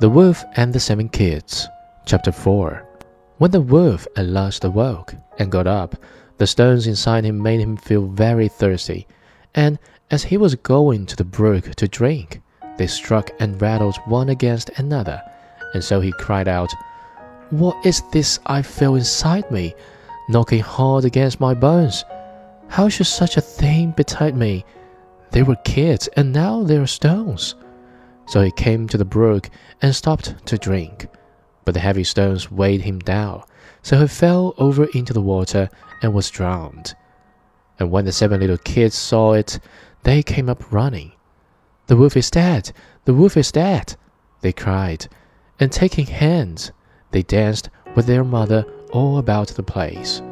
The Wolf and the Seven Kids, Chapter 4 When the wolf at last awoke and got up, the stones inside him made him feel very thirsty, and as he was going to the brook to drink, they struck and rattled one against another, and so he cried out, What is this I feel inside me, knocking hard against my bones? How should such a thing betide me? They were kids, and now they are stones. So he came to the brook and stopped to drink. But the heavy stones weighed him down, so he fell over into the water and was drowned. And when the seven little kids saw it, they came up running. The wolf is dead! The wolf is dead! they cried, and taking hands, they danced with their mother all about the place.